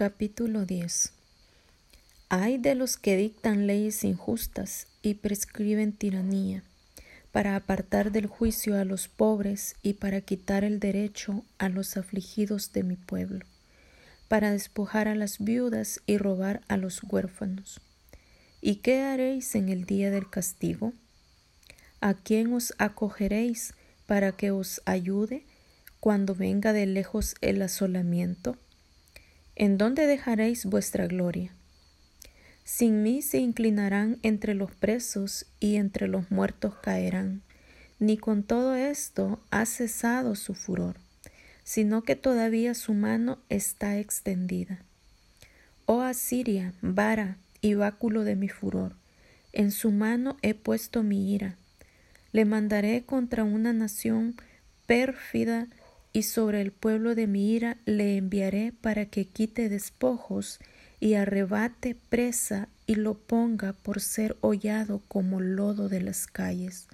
Capítulo 10 Hay de los que dictan leyes injustas y prescriben tiranía, para apartar del juicio a los pobres y para quitar el derecho a los afligidos de mi pueblo, para despojar a las viudas y robar a los huérfanos. ¿Y qué haréis en el día del castigo? ¿A quién os acogeréis para que os ayude cuando venga de lejos el asolamiento? ¿En dónde dejaréis vuestra gloria? Sin mí se inclinarán entre los presos y entre los muertos caerán. Ni con todo esto ha cesado su furor, sino que todavía su mano está extendida. Oh Asiria, vara y báculo de mi furor, en su mano he puesto mi ira. Le mandaré contra una nación pérfida y sobre el pueblo de mi ira le enviaré para que quite despojos y arrebate presa y lo ponga por ser hollado como lodo de las calles.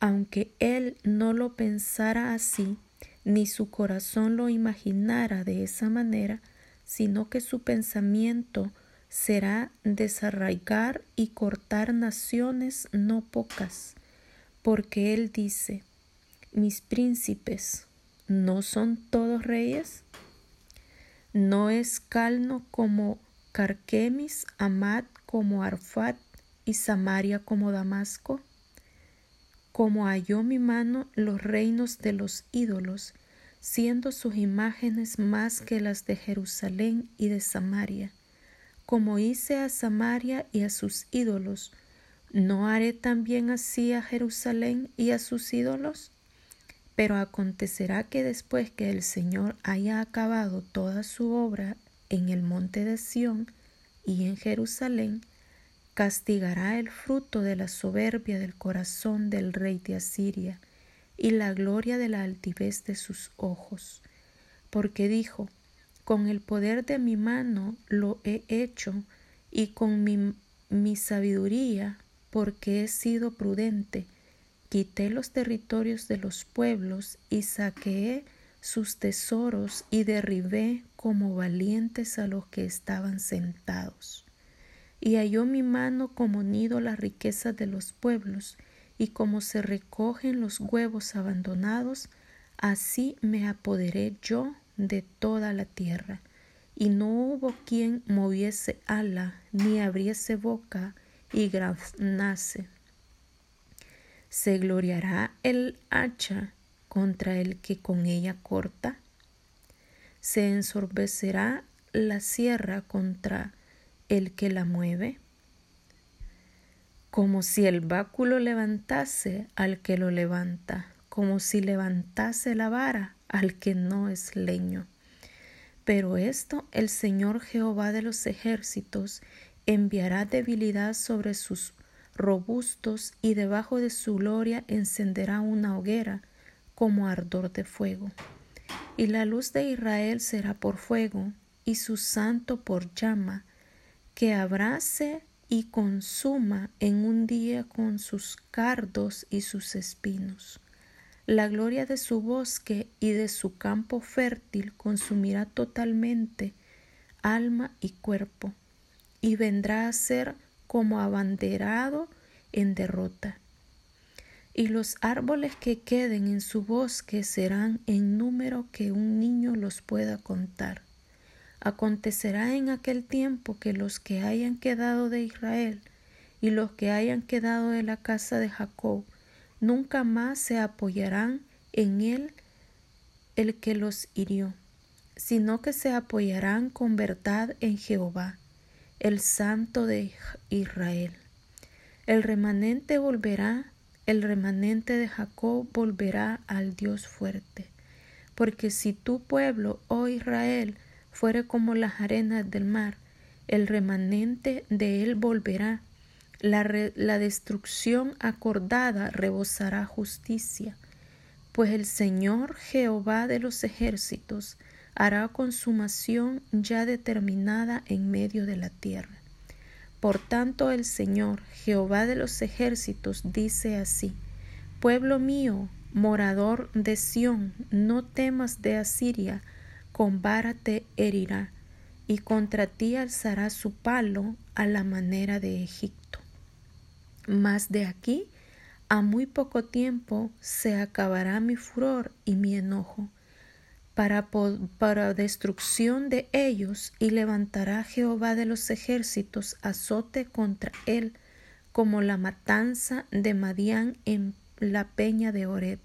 Aunque él no lo pensara así, ni su corazón lo imaginara de esa manera, sino que su pensamiento será desarraigar y cortar naciones no pocas, porque él dice, mis príncipes, ¿No son todos reyes? ¿No es Calno como Carquemis, Amad como Arfat y Samaria como Damasco? Como halló mi mano los reinos de los ídolos, siendo sus imágenes más que las de Jerusalén y de Samaria. Como hice a Samaria y a sus ídolos, ¿no haré también así a Jerusalén y a sus ídolos? Pero acontecerá que después que el Señor haya acabado toda su obra en el monte de Sión y en Jerusalén, castigará el fruto de la soberbia del corazón del rey de Asiria y la gloria de la altivez de sus ojos. Porque dijo, con el poder de mi mano lo he hecho y con mi, mi sabiduría, porque he sido prudente, quité los territorios de los pueblos y saqueé sus tesoros y derribé como valientes a los que estaban sentados. Y halló mi mano como nido la riqueza de los pueblos, y como se recogen los huevos abandonados, así me apoderé yo de toda la tierra. Y no hubo quien moviese ala, ni abriese boca, y graznase ¿Se gloriará el hacha contra el que con ella corta? ¿Se ensorbecerá la sierra contra el que la mueve? Como si el báculo levantase al que lo levanta, como si levantase la vara al que no es leño. Pero esto el Señor Jehová de los ejércitos enviará debilidad sobre sus robustos y debajo de su gloria encenderá una hoguera como ardor de fuego. Y la luz de Israel será por fuego y su santo por llama, que abrace y consuma en un día con sus cardos y sus espinos. La gloria de su bosque y de su campo fértil consumirá totalmente alma y cuerpo, y vendrá a ser como abanderado en derrota. Y los árboles que queden en su bosque serán en número que un niño los pueda contar. Acontecerá en aquel tiempo que los que hayan quedado de Israel y los que hayan quedado de la casa de Jacob nunca más se apoyarán en él el que los hirió, sino que se apoyarán con verdad en Jehová el Santo de Israel. El remanente volverá, el remanente de Jacob volverá al Dios fuerte. Porque si tu pueblo, oh Israel, fuere como las arenas del mar, el remanente de él volverá. La, la destrucción acordada rebosará justicia. Pues el Señor Jehová de los ejércitos hará consumación ya determinada en medio de la tierra. Por tanto el Señor, Jehová de los ejércitos, dice así, Pueblo mío, morador de Sión, no temas de Asiria, con vara te herirá, y contra ti alzará su palo a la manera de Egipto. Mas de aquí a muy poco tiempo se acabará mi furor y mi enojo para, para destrucción de ellos y levantará Jehová de los ejércitos azote contra él como la matanza de Madián en la peña de Oreb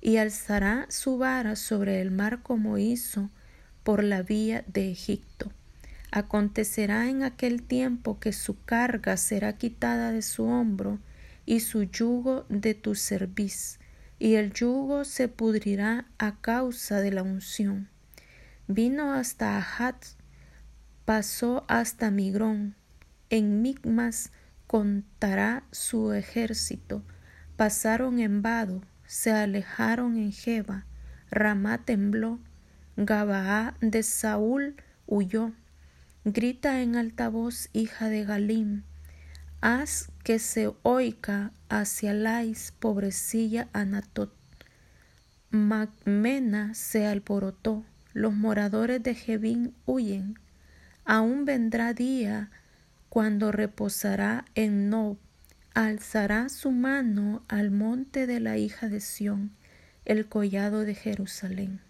y alzará su vara sobre el mar como hizo por la vía de Egipto. Acontecerá en aquel tiempo que su carga será quitada de su hombro y su yugo de tu cerviz, y el yugo se pudrirá a causa de la unción. Vino hasta Ahat, pasó hasta Migrón, en Migmas contará su ejército, pasaron en Vado, se alejaron en Jeba, Ramá tembló, Gabaá de Saúl huyó. Grita en alta voz, hija de Galim, haz que se oiga hacia Lais, pobrecilla Anatot. Magmena se alborotó, los moradores de Jebín huyen. Aún vendrá día cuando reposará en Nob, alzará su mano al monte de la hija de Sión, el collado de Jerusalén.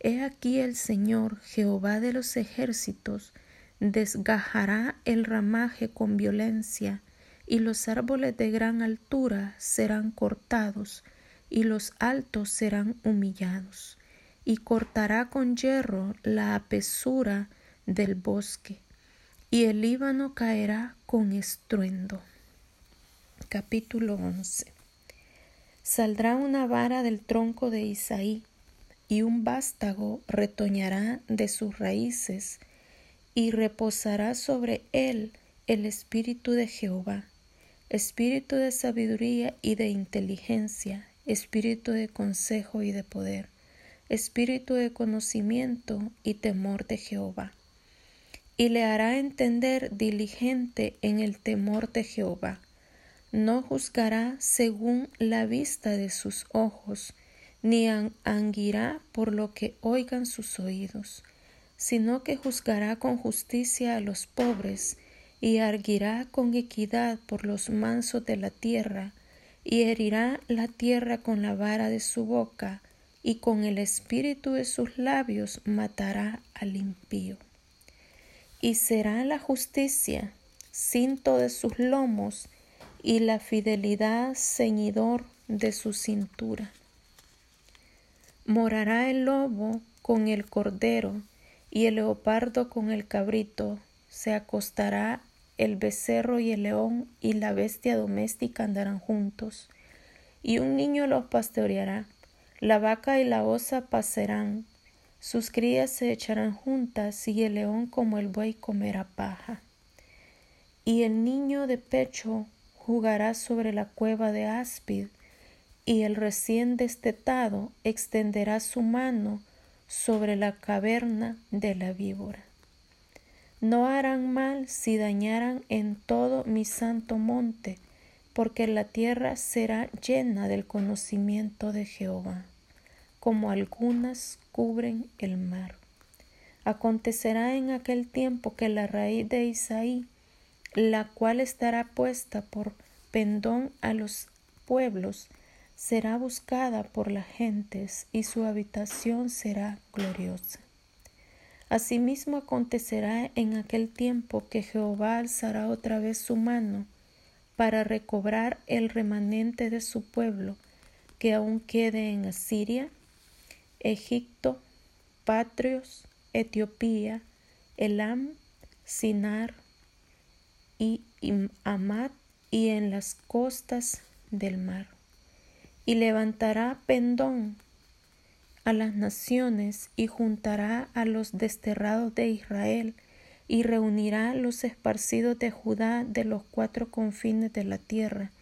He aquí el Señor, Jehová de los ejércitos, desgajará el ramaje con violencia, y los árboles de gran altura serán cortados, y los altos serán humillados, y cortará con hierro la apesura del bosque, y el Líbano caerá con estruendo. Capítulo 11 Saldrá una vara del tronco de Isaí, y un vástago retoñará de sus raíces, y reposará sobre él el espíritu de Jehová, espíritu de sabiduría y de inteligencia, espíritu de consejo y de poder, espíritu de conocimiento y temor de Jehová. Y le hará entender diligente en el temor de Jehová. No juzgará según la vista de sus ojos, ni anguirá por lo que oigan sus oídos, sino que juzgará con justicia a los pobres, y arguirá con equidad por los mansos de la tierra, y herirá la tierra con la vara de su boca, y con el espíritu de sus labios matará al impío. Y será la justicia cinto de sus lomos, y la fidelidad ceñidor de su cintura. Morará el lobo con el cordero y el leopardo con el cabrito. Se acostará el becerro y el león y la bestia doméstica andarán juntos. Y un niño los pastoreará. La vaca y la osa pasarán. Sus crías se echarán juntas y el león como el buey comerá paja. Y el niño de pecho jugará sobre la cueva de áspid y el recién destetado extenderá su mano sobre la caverna de la víbora. No harán mal si dañaran en todo mi santo monte, porque la tierra será llena del conocimiento de Jehová, como algunas cubren el mar. Acontecerá en aquel tiempo que la raíz de Isaí, la cual estará puesta por pendón a los pueblos, será buscada por las gentes y su habitación será gloriosa. Asimismo acontecerá en aquel tiempo que Jehová alzará otra vez su mano para recobrar el remanente de su pueblo que aún quede en Asiria, Egipto, Patrios, Etiopía, Elam, Sinar y Amat y en las costas del mar y levantará pendón a las naciones y juntará a los desterrados de Israel y reunirá los esparcidos de Judá de los cuatro confines de la tierra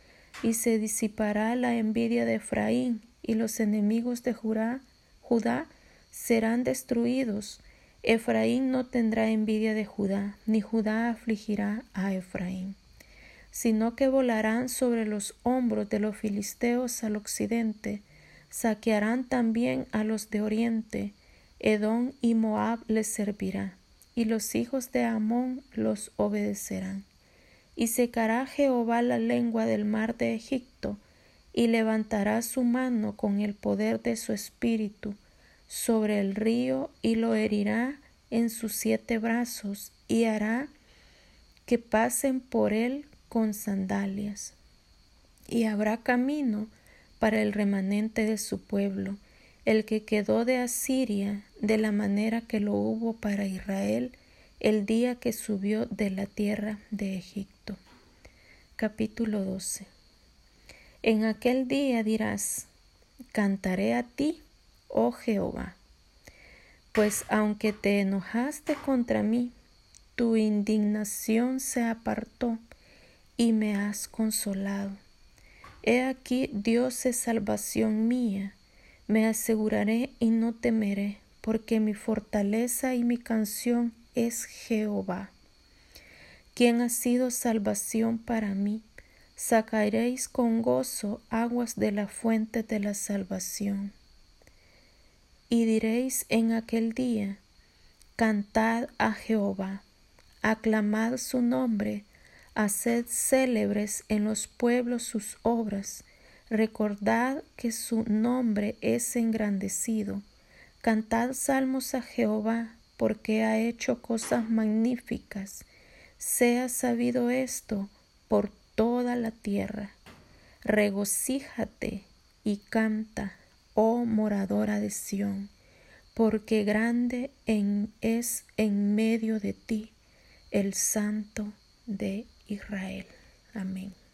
y se disipará la envidia de Efraín y los enemigos de Judá, Judá serán destruidos. Efraín no tendrá envidia de Judá, ni Judá afligirá a Efraín sino que volarán sobre los hombros de los filisteos al occidente, saquearán también a los de oriente, Edom y Moab les servirá, y los hijos de Amón los obedecerán. Y secará Jehová la lengua del mar de Egipto, y levantará su mano con el poder de su espíritu sobre el río, y lo herirá en sus siete brazos, y hará que pasen por él con sandalias. Y habrá camino para el remanente de su pueblo, el que quedó de Asiria, de la manera que lo hubo para Israel el día que subió de la tierra de Egipto. Capítulo 12. En aquel día dirás, cantaré a ti, oh Jehová, pues aunque te enojaste contra mí, tu indignación se apartó y me has consolado. He aquí Dios es salvación mía me aseguraré y no temeré, porque mi fortaleza y mi canción es Jehová, quien ha sido salvación para mí. Sacaréis con gozo aguas de la fuente de la salvación. Y diréis en aquel día, Cantad a Jehová, aclamad su nombre, haced célebres en los pueblos sus obras, Recordad que su nombre es engrandecido. Cantad salmos a Jehová, porque ha hecho cosas magníficas. Sea sabido esto por toda la tierra. Regocíjate y canta, oh moradora de Sión, porque grande en, es en medio de ti el Santo de Israel. Amén.